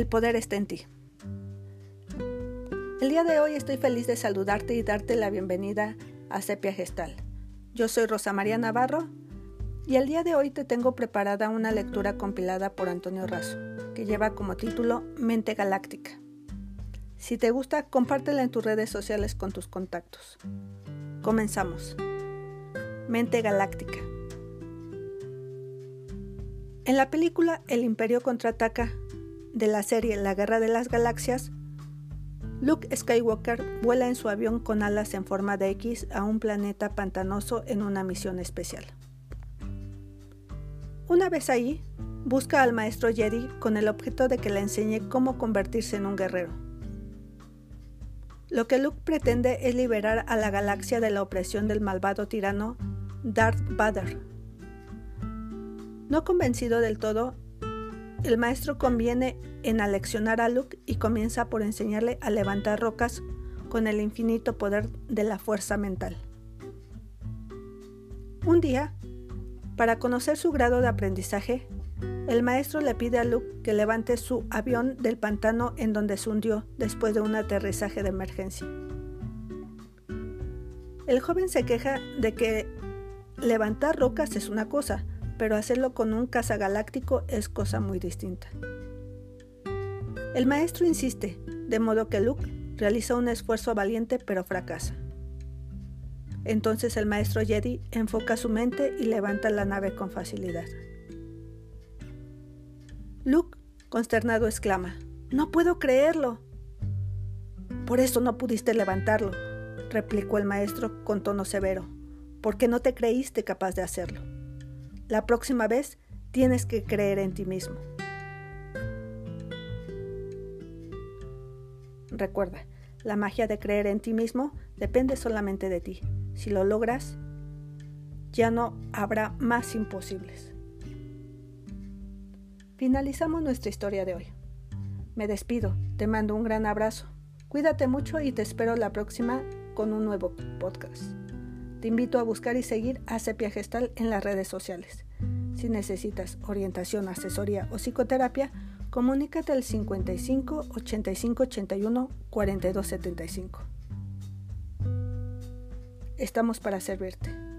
El poder está en ti. El día de hoy estoy feliz de saludarte y darte la bienvenida a Sepia Gestal. Yo soy Rosa María Navarro y el día de hoy te tengo preparada una lectura compilada por Antonio Razo, que lleva como título Mente Galáctica. Si te gusta, compártela en tus redes sociales con tus contactos. Comenzamos. Mente Galáctica. En la película El Imperio contraataca de la serie La Guerra de las Galaxias, Luke Skywalker vuela en su avión con alas en forma de X a un planeta pantanoso en una misión especial. Una vez ahí, busca al maestro Jedi con el objeto de que le enseñe cómo convertirse en un guerrero. Lo que Luke pretende es liberar a la galaxia de la opresión del malvado tirano Darth Vader. No convencido del todo, el maestro conviene en aleccionar a Luke y comienza por enseñarle a levantar rocas con el infinito poder de la fuerza mental. Un día, para conocer su grado de aprendizaje, el maestro le pide a Luke que levante su avión del pantano en donde se hundió después de un aterrizaje de emergencia. El joven se queja de que levantar rocas es una cosa, pero hacerlo con un galáctico es cosa muy distinta. El maestro insiste, de modo que Luke realiza un esfuerzo valiente pero fracasa. Entonces el maestro Jedi enfoca su mente y levanta la nave con facilidad. Luke, consternado, exclama, No puedo creerlo. Por eso no pudiste levantarlo, replicó el maestro con tono severo, porque no te creíste capaz de hacerlo. La próxima vez tienes que creer en ti mismo. Recuerda, la magia de creer en ti mismo depende solamente de ti. Si lo logras, ya no habrá más imposibles. Finalizamos nuestra historia de hoy. Me despido, te mando un gran abrazo. Cuídate mucho y te espero la próxima con un nuevo podcast. Te invito a buscar y seguir a Sepia Gestal en las redes sociales. Si necesitas orientación, asesoría o psicoterapia, comunícate al 55 85 81 42 75. Estamos para servirte.